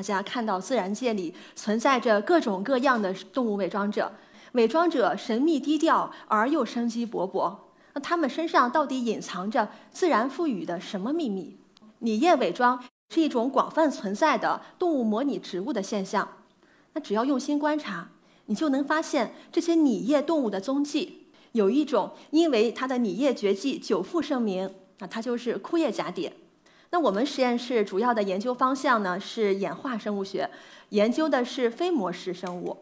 大家看到自然界里存在着各种各样的动物伪装者，伪装者神秘低调而又生机勃勃。那他们身上到底隐藏着自然赋予的什么秘密？拟业伪装是一种广泛存在的动物模拟植物的现象。那只要用心观察，你就能发现这些拟业动物的踪迹。有一种因为它的拟业绝技久负盛名，那它就是枯叶蛱蝶。那我们实验室主要的研究方向呢是演化生物学，研究的是非模式生物。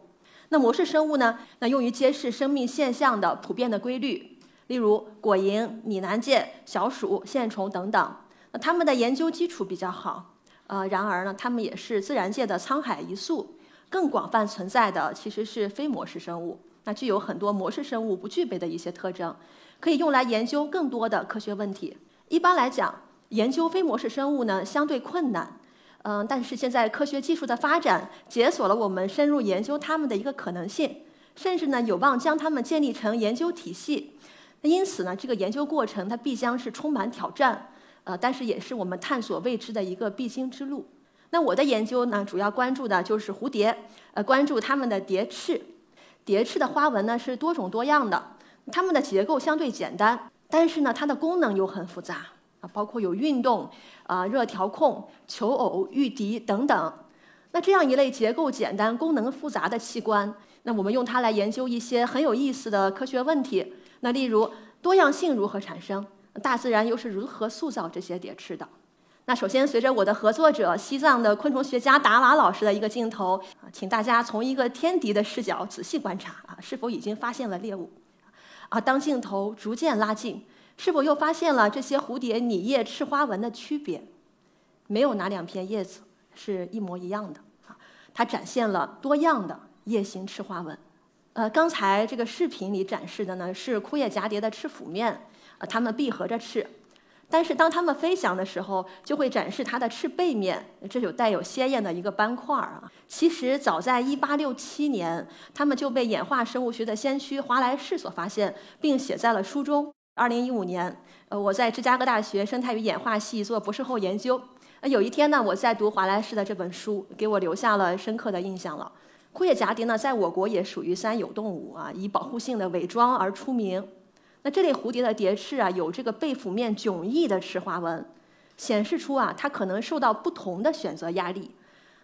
那模式生物呢，那用于揭示生命现象的普遍的规律，例如果蝇、拟南芥、小鼠、线虫等等。那它们的研究基础比较好，呃，然而呢，它们也是自然界的沧海一粟。更广泛存在的其实是非模式生物，那具有很多模式生物不具备的一些特征，可以用来研究更多的科学问题。一般来讲，研究非模式生物呢相对困难，嗯，但是现在科学技术的发展解锁了我们深入研究它们的一个可能性，甚至呢有望将它们建立成研究体系。那因此呢，这个研究过程它必将是充满挑战，呃，但是也是我们探索未知的一个必经之路。那我的研究呢，主要关注的就是蝴蝶，呃，关注它们的蝶翅。蝶翅的花纹呢是多种多样的，它们的结构相对简单，但是呢，它的功能又很复杂啊，包括有运动、啊热调控、求偶、御敌等等。那这样一类结构简单、功能复杂的器官，那我们用它来研究一些很有意思的科学问题。那例如多样性如何产生？大自然又是如何塑造这些蝶翅的？那首先，随着我的合作者西藏的昆虫学家达瓦老师的一个镜头，请大家从一个天敌的视角仔细观察啊，是否已经发现了猎物？啊，当镜头逐渐拉近，是否又发现了这些蝴蝶拟叶翅花纹的区别？没有哪两片叶子是一模一样的啊，它展现了多样的叶形翅花纹。呃，刚才这个视频里展示的呢是枯叶蛱蝶的翅腹面，呃，它们闭合着翅。但是当它们飞翔的时候，就会展示它的翅背面，这有带有鲜艳的一个斑块儿啊。其实早在1867年，它们就被演化生物学的先驱华莱士所发现，并写在了书中。2015年，呃，我在芝加哥大学生态与演化系做博士后研究。呃，有一天呢，我在读华莱士的这本书，给我留下了深刻的印象了。枯叶蛱蝶呢，在我国也属于三有动物啊，以保护性的伪装而出名。那这类蝴蝶的蝶翅啊，有这个背腹面迥异的翅花纹，显示出啊，它可能受到不同的选择压力。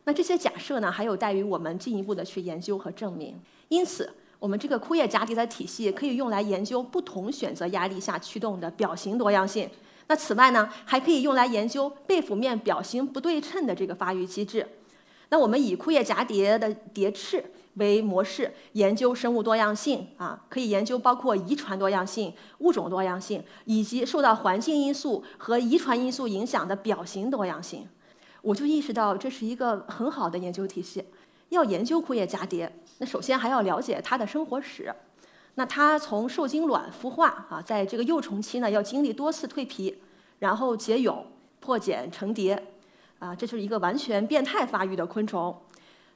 那这些假设呢，还有待于我们进一步的去研究和证明。因此，我们这个枯叶蛱蝶的体系可以用来研究不同选择压力下驱动的表型多样性。那此外呢，还可以用来研究背腹面表型不对称的这个发育机制。那我们以枯叶蛱蝶的蝶翅。为模式研究生物多样性啊，可以研究包括遗传多样性、物种多样性，以及受到环境因素和遗传因素影响的表型多样性。我就意识到这是一个很好的研究体系。要研究枯叶蛱蝶，那首先还要了解它的生活史。那它从受精卵孵化啊，在这个幼虫期呢，要经历多次蜕皮，然后结蛹、破茧成蝶，啊，这就是一个完全变态发育的昆虫。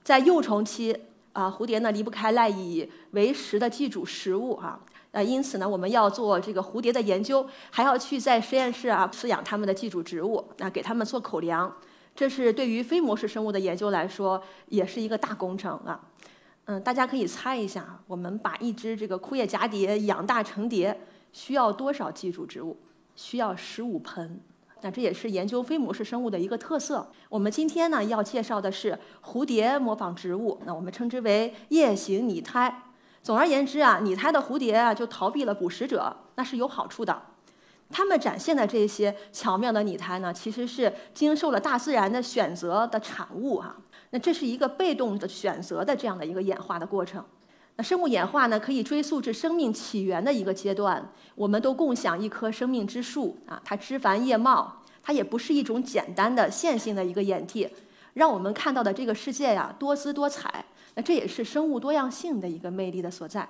在幼虫期。啊，蝴蝶呢离不开赖以为食的寄主食物啊，呃，因此呢，我们要做这个蝴蝶的研究，还要去在实验室啊饲养它们的寄主植物，啊，给它们做口粮，这是对于非模式生物的研究来说，也是一个大工程啊。嗯，大家可以猜一下，我们把一只这个枯叶蛱蝶养大成蝶，需要多少寄主植物？需要十五盆。那这也是研究非模式生物的一个特色。我们今天呢要介绍的是蝴蝶模仿植物，那我们称之为夜行拟态。总而言之啊，拟态的蝴蝶啊就逃避了捕食者，那是有好处的。它们展现的这些巧妙的拟态呢，其实是经受了大自然的选择的产物哈。那这是一个被动的选择的这样的一个演化的过程。那生物演化呢，可以追溯至生命起源的一个阶段。我们都共享一棵生命之树啊，它枝繁叶茂，它也不是一种简单的线性的一个演替，让我们看到的这个世界呀多姿多彩。那这也是生物多样性的一个魅力的所在。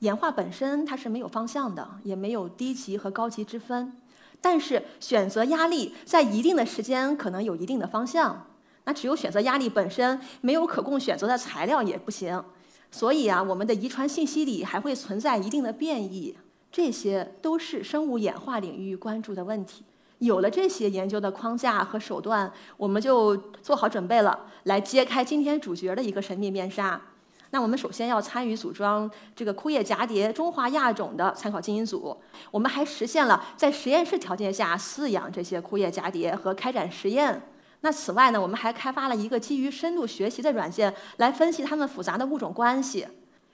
演化本身它是没有方向的，也没有低级和高级之分。但是选择压力在一定的时间可能有一定的方向。那只有选择压力本身，没有可供选择的材料也不行。所以啊，我们的遗传信息里还会存在一定的变异，这些都是生物演化领域关注的问题。有了这些研究的框架和手段，我们就做好准备了，来揭开今天主角的一个神秘面纱。那我们首先要参与组装这个枯叶蛱蝶中华亚种的参考基因组，我们还实现了在实验室条件下饲养这些枯叶蛱蝶和开展实验。那此外呢，我们还开发了一个基于深度学习的软件，来分析它们复杂的物种关系。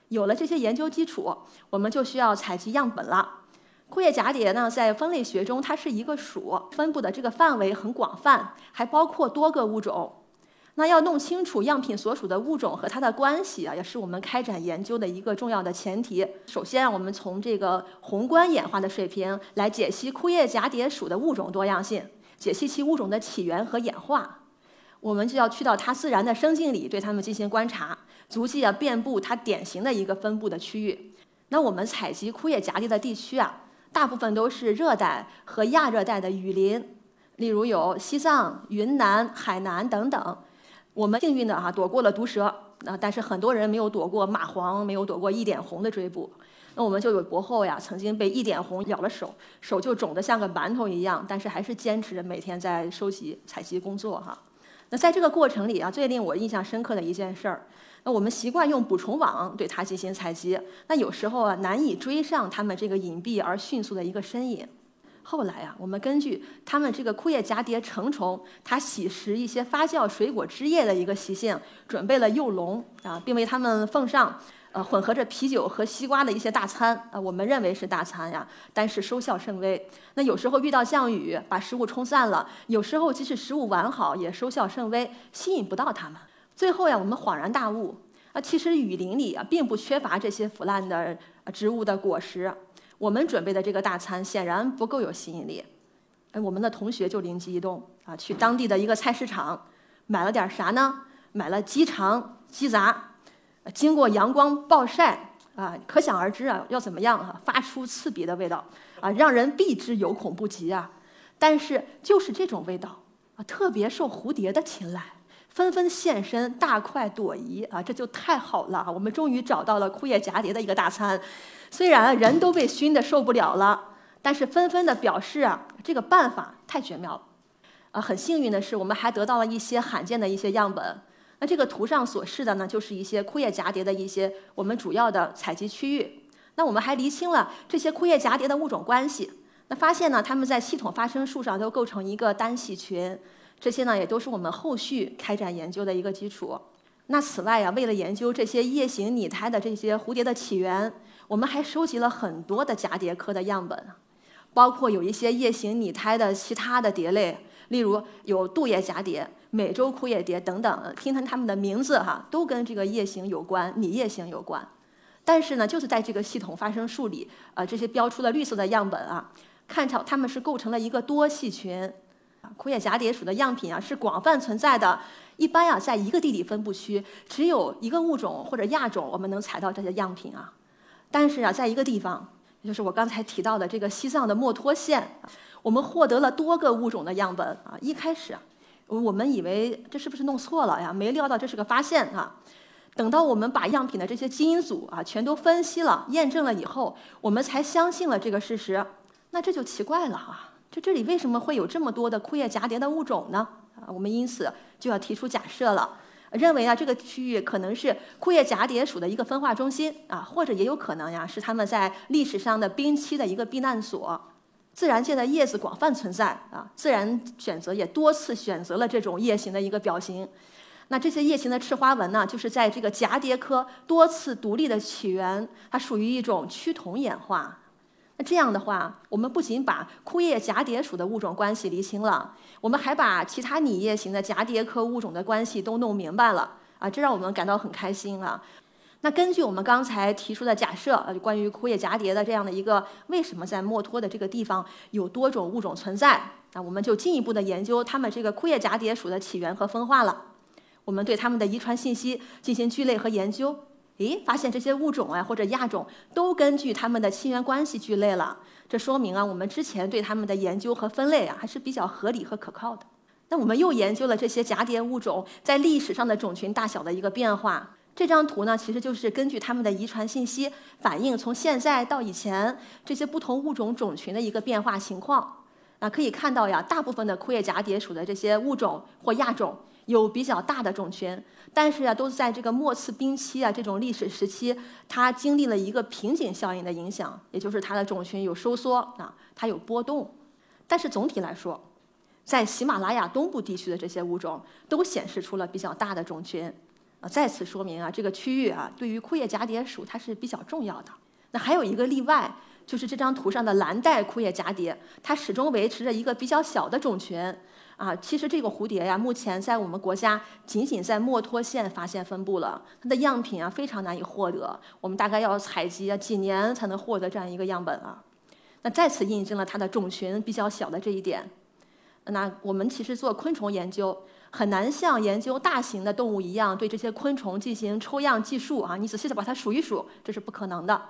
有了这些研究基础，我们就需要采集样本了。枯叶蛱蝶呢，在分类学中，它是一个属，分布的这个范围很广泛，还包括多个物种。那要弄清楚样品所属的物种和它的关系啊，也是我们开展研究的一个重要的前提。首先，我们从这个宏观演化的水平来解析枯叶蛱蝶属的物种多样性，解析其物种的起源和演化。我们就要去到它自然的生境里，对它们进行观察，足迹啊遍布它典型的一个分布的区域。那我们采集枯叶蛱蝶的地区啊。大部分都是热带和亚热带的雨林，例如有西藏、云南、海南等等。我们幸运的哈躲过了毒蛇，啊，但是很多人没有躲过蚂蟥，没有躲过一点红的追捕。那我们就有博后呀，曾经被一点红咬了手，手就肿得像个馒头一样，但是还是坚持每天在收集采集工作哈。那在这个过程里啊，最令我印象深刻的一件事儿。那我们习惯用捕虫网对它进行采集，那有时候啊难以追上它们这个隐蔽而迅速的一个身影。后来啊，我们根据它们这个枯叶蛱蝶成虫它喜食一些发酵水果汁液的一个习性，准备了幼龙啊，并为它们奉上呃混合着啤酒和西瓜的一些大餐啊，我们认为是大餐呀，但是收效甚微。那有时候遇到降雨，把食物冲散了；有时候即使食物完好，也收效甚微，吸引不到它们。最后呀，我们恍然大悟啊，其实雨林里啊并不缺乏这些腐烂的植物的果实。我们准备的这个大餐显然不够有吸引力。哎，我们的同学就灵机一动啊，去当地的一个菜市场买了点啥呢？买了鸡肠、鸡杂，经过阳光暴晒啊，可想而知啊，要怎么样啊？发出刺鼻的味道啊，让人避之有恐不及啊。但是就是这种味道啊，特别受蝴蝶的青睐。纷纷现身，大快朵颐啊！这就太好了，我们终于找到了枯叶蛱蝶的一个大餐。虽然人都被熏得受不了了，但是纷纷的表示啊，这个办法太绝妙了。啊，很幸运的是，我们还得到了一些罕见的一些样本。那这个图上所示的呢，就是一些枯叶蛱蝶的一些我们主要的采集区域。那我们还厘清了这些枯叶蛱蝶的物种关系。那发现呢，它们在系统发生树上都构成一个单系群。这些呢，也都是我们后续开展研究的一个基础。那此外呀，为了研究这些夜行拟态的这些蝴蝶的起源，我们还收集了很多的蛱蝶科的样本，包括有一些夜行拟态的其他的蝶类，例如有杜叶蛱蝶、美洲枯叶蝶等等。听听它们的名字哈，都跟这个夜行有关，拟夜行有关。但是呢，就是在这个系统发生数里，呃，这些标出了绿色的样本啊，看着它们是构成了一个多系群。枯叶蛱蝶属的样品啊是广泛存在的，一般呀在一个地理分布区只有一个物种或者亚种我们能采到这些样品啊，但是啊在一个地方，就是我刚才提到的这个西藏的墨脱县，我们获得了多个物种的样本啊。一开始啊我们以为这是不是弄错了呀？没料到这是个发现啊。等到我们把样品的这些基因组啊全都分析了、验证了以后，我们才相信了这个事实。那这就奇怪了啊。就这里为什么会有这么多的枯叶蛱蝶的物种呢？啊，我们因此就要提出假设了，认为啊这个区域可能是枯叶蛱蝶属的一个分化中心啊，或者也有可能呀是它们在历史上的冰期的一个避难所。自然界的叶子广泛存在啊，自然选择也多次选择了这种叶形的一个表型。那这些叶形的赤花纹呢，就是在这个蛱蝶科多次独立的起源，它属于一种趋同演化。这样的话，我们不仅把枯叶蛱蝶属的物种关系厘清了，我们还把其他拟叶型的蛱蝶科物种的关系都弄明白了啊！这让我们感到很开心啊。那根据我们刚才提出的假设，呃，关于枯叶蛱蝶的这样的一个为什么在墨脱的这个地方有多种物种存在，那我们就进一步的研究它们这个枯叶蛱蝶属的起源和分化了。我们对它们的遗传信息进行聚类和研究。诶，发现这些物种啊或者亚种都根据它们的亲缘关系聚类了，这说明啊我们之前对它们的研究和分类啊还是比较合理和可靠的。那我们又研究了这些蛱蝶物种在历史上的种群大小的一个变化。这张图呢其实就是根据它们的遗传信息反映从现在到以前这些不同物种种群的一个变化情况。啊，可以看到呀，大部分的枯叶蛱蝶属的这些物种或亚种有比较大的种群，但是啊，都是在这个末次冰期啊这种历史时期，它经历了一个瓶颈效应的影响，也就是它的种群有收缩啊，它有波动。但是总体来说，在喜马拉雅东部地区的这些物种都显示出了比较大的种群，啊，再次说明啊，这个区域啊，对于枯叶蛱蝶属它是比较重要的。那还有一个例外。就是这张图上的蓝带枯叶蛱蝶，它始终维持着一个比较小的种群啊。其实这个蝴蝶呀，目前在我们国家仅仅在墨脱县发现分布了，它的样品啊非常难以获得，我们大概要采集啊几年才能获得这样一个样本啊。那再次印证了它的种群比较小的这一点。那我们其实做昆虫研究，很难像研究大型的动物一样，对这些昆虫进行抽样计数啊，你仔细的把它数一数，这是不可能的。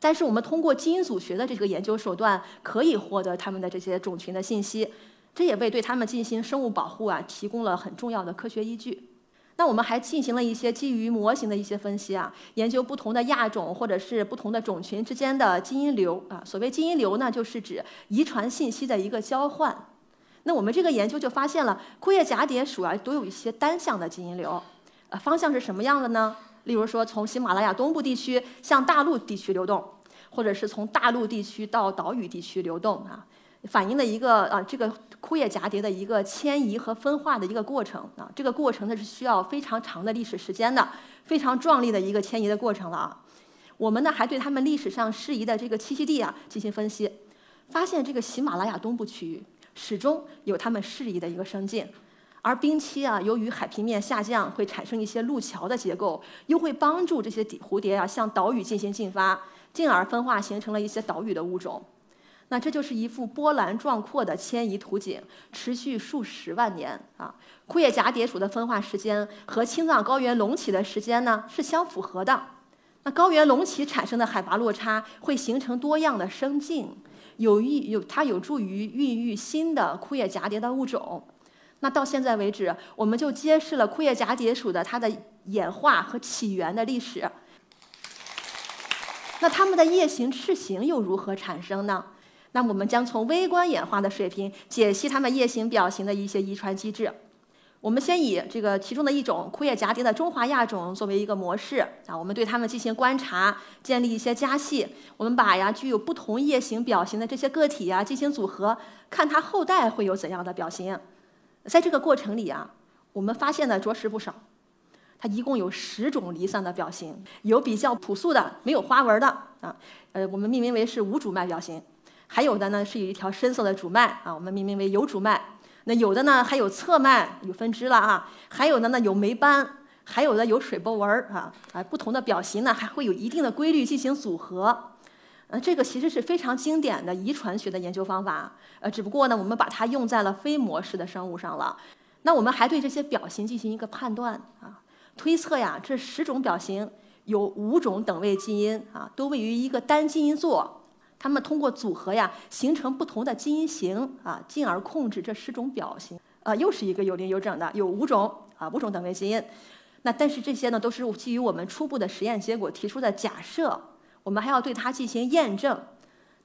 但是我们通过基因组学的这个研究手段，可以获得它们的这些种群的信息，这也为对它们进行生物保护啊提供了很重要的科学依据。那我们还进行了一些基于模型的一些分析啊，研究不同的亚种或者是不同的种群之间的基因流啊。所谓基因流呢，就是指遗传信息的一个交换。那我们这个研究就发现了，枯叶蛱蝶属啊都有一些单向的基因流，呃，方向是什么样的呢？例如说，从喜马拉雅东部地区向大陆地区流动，或者是从大陆地区到岛屿地区流动啊，反映了一个啊这个枯叶蛱蝶的一个迁移和分化的一个过程啊。这个过程呢是需要非常长的历史时间的，非常壮丽的一个迁移的过程了啊。我们呢还对他们历史上适宜的这个栖息地啊进行分析，发现这个喜马拉雅东部区域始终有它们适宜的一个生境。而冰期啊，由于海平面下降，会产生一些路桥的结构，又会帮助这些蝴蝶啊向岛屿进行进发，进而分化形成了一些岛屿的物种。那这就是一幅波澜壮阔的迁移图景，持续数十万年啊。枯叶蛱蝶属的分化时间和青藏高原隆起的时间呢是相符合的。那高原隆起产生的海拔落差会形成多样的生境，有益有它有助于孕育新的枯叶蛱蝶的物种。那到现在为止，我们就揭示了枯叶蛱蝶属的它的演化和起源的历史。那它们的夜行翅形又如何产生呢？那我们将从微观演化的水平解析它们夜行表型的一些遗传机制。我们先以这个其中的一种枯叶蛱蝶的中华亚种作为一个模式啊，我们对它们进行观察，建立一些家系。我们把呀具有不同夜行表型的这些个体呀进行组合，看它后代会有怎样的表型。在这个过程里啊，我们发现的着实不少。它一共有十种离散的表型，有比较朴素的没有花纹的啊，呃，我们命名为是无主脉表型；还有的呢是有一条深色的主脉啊，我们命名为有主脉。那有的呢还有侧脉有分支了啊，还有的呢有霉斑，还有的有水波纹啊啊，不同的表型呢还会有一定的规律进行组合。呃，这个其实是非常经典的遗传学的研究方法，呃，只不过呢，我们把它用在了非模式的生物上了。那我们还对这些表型进行一个判断啊，推测呀，这十种表型有五种等位基因啊，都位于一个单基因座，它们通过组合呀，形成不同的基因型啊，进而控制这十种表型。啊，又是一个有零有整的，有五种啊，五种等位基因。那但是这些呢，都是基于我们初步的实验结果提出的假设。我们还要对它进行验证，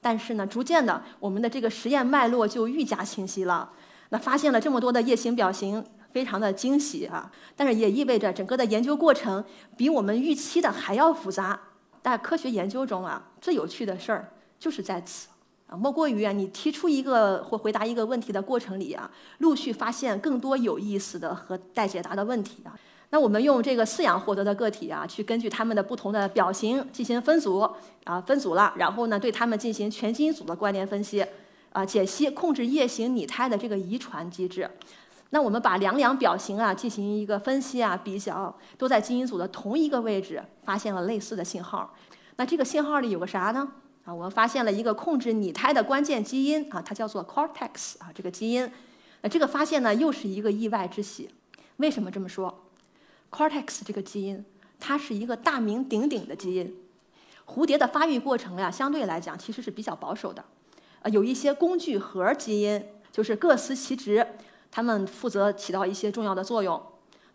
但是呢，逐渐的，我们的这个实验脉络就愈加清晰了。那发现了这么多的夜行表型，非常的惊喜啊！但是也意味着整个的研究过程比我们预期的还要复杂。但科学研究中啊，最有趣的事儿就是在此啊，莫过于啊，你提出一个或回答一个问题的过程里啊，陆续发现更多有意思的和待解答的问题啊。那我们用这个饲养获得的个体啊，去根据它们的不同的表型进行分组啊，分组了，然后呢，对它们进行全基因组的关联分析啊，解析控制夜行拟态的这个遗传机制。那我们把两两表型啊进行一个分析啊，比较都在基因组的同一个位置，发现了类似的信号。那这个信号里有个啥呢？我们发现了一个控制拟态的关键基因啊，它叫做 cortex 啊，这个基因。那这个发现呢，又是一个意外之喜。为什么这么说？Cortex 这个基因，它是一个大名鼎鼎的基因。蝴蝶的发育过程呀，相对来讲其实是比较保守的。呃，有一些工具盒基因，就是各司其职，它们负责起到一些重要的作用。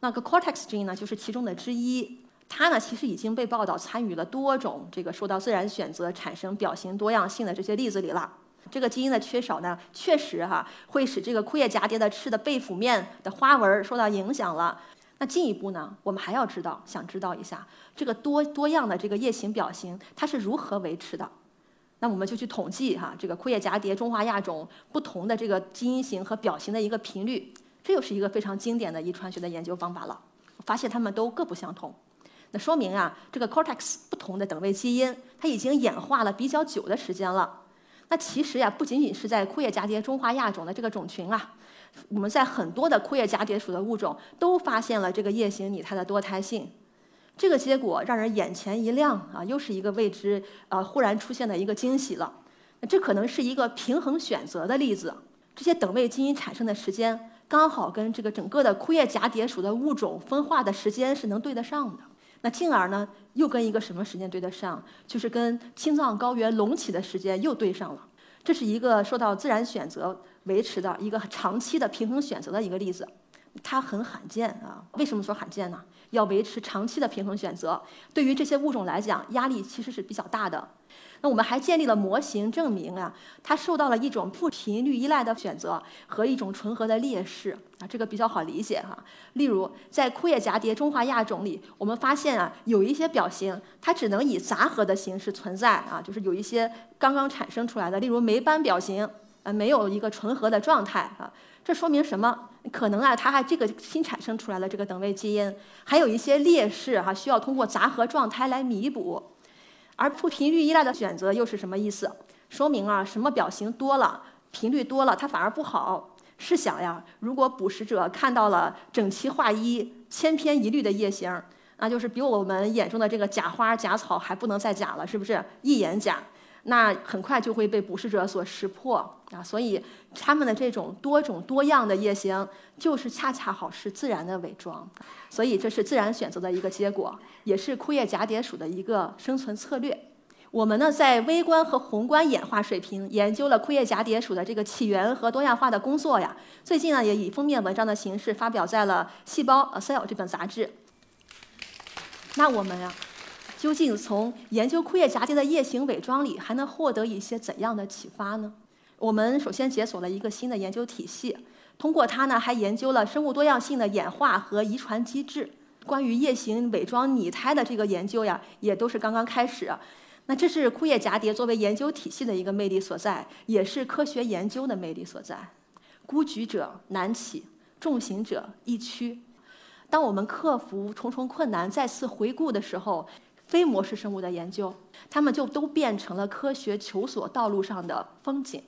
那个 Cortex 基因呢，就是其中的之一。它呢，其实已经被报道参与了多种这个受到自然选择产生表型多样性的这些例子里了。这个基因的缺少呢，确实哈会使这个枯叶蛱蝶的翅的背腹面的花纹受到影响了。那进一步呢，我们还要知道，想知道一下这个多多样的这个叶形表型它是如何维持的。那我们就去统计哈这个枯叶蛱蝶中华亚种不同的这个基因型和表型的一个频率，这又是一个非常经典的遗传学的研究方法了。发现它们都各不相同，说明啊这个 cortex 不同的等位基因它已经演化了比较久的时间了。那其实呀不仅仅是在枯叶蛱蝶中华亚种的这个种群啊。我们在很多的枯叶蛱蝶属的物种都发现了这个夜行拟态的多胎性，这个结果让人眼前一亮啊，又是一个未知呃忽然出现的一个惊喜了。那这可能是一个平衡选择的例子，这些等位基因产生的时间刚好跟这个整个的枯叶蛱蝶属的物种分化的时间是能对得上的。那进而呢又跟一个什么时间对得上？就是跟青藏高原隆起的时间又对上了。这是一个受到自然选择。维持的一个长期的平衡选择的一个例子，它很罕见啊。为什么说罕见呢？要维持长期的平衡选择，对于这些物种来讲，压力其实是比较大的。那我们还建立了模型，证明啊，它受到了一种不频率依赖的选择和一种纯合的劣势啊，这个比较好理解哈。例如，在枯叶蛱蝶中华亚种里，我们发现啊，有一些表型它只能以杂合的形式存在啊，就是有一些刚刚产生出来的，例如霉斑表型。呃，没有一个纯合的状态啊，这说明什么？可能啊，它还这个新产生出来的这个等位基因还有一些劣势哈，需要通过杂合状态来弥补。而不频率依赖的选择又是什么意思？说明啊，什么表型多了，频率多了，它反而不好。试想呀，如果捕食者看到了整齐划一、千篇一律的叶形，那就是比我们眼中的这个假花假草还不能再假了，是不是？一眼假。那很快就会被捕食者所识破啊，所以它们的这种多种多样的夜行，就是恰恰好是自然的伪装，所以这是自然选择的一个结果，也是枯叶蛱蝶属的一个生存策略。我们呢，在微观和宏观演化水平研究了枯叶蛱蝶属的这个起源和多样化的工作呀，最近呢，也以封面文章的形式发表在了《细胞》《Cell》这本杂志。那我们呀。究竟从研究枯叶蛱蝶的叶形伪装里还能获得一些怎样的启发呢？我们首先解锁了一个新的研究体系，通过它呢，还研究了生物多样性的演化和遗传机制。关于叶形伪装拟态的这个研究呀，也都是刚刚开始。那这是枯叶蛱蝶作为研究体系的一个魅力所在，也是科学研究的魅力所在。孤举者难起，重行者易趋。当我们克服重重困难，再次回顾的时候。非模式生物的研究，它们就都变成了科学求索道路上的风景。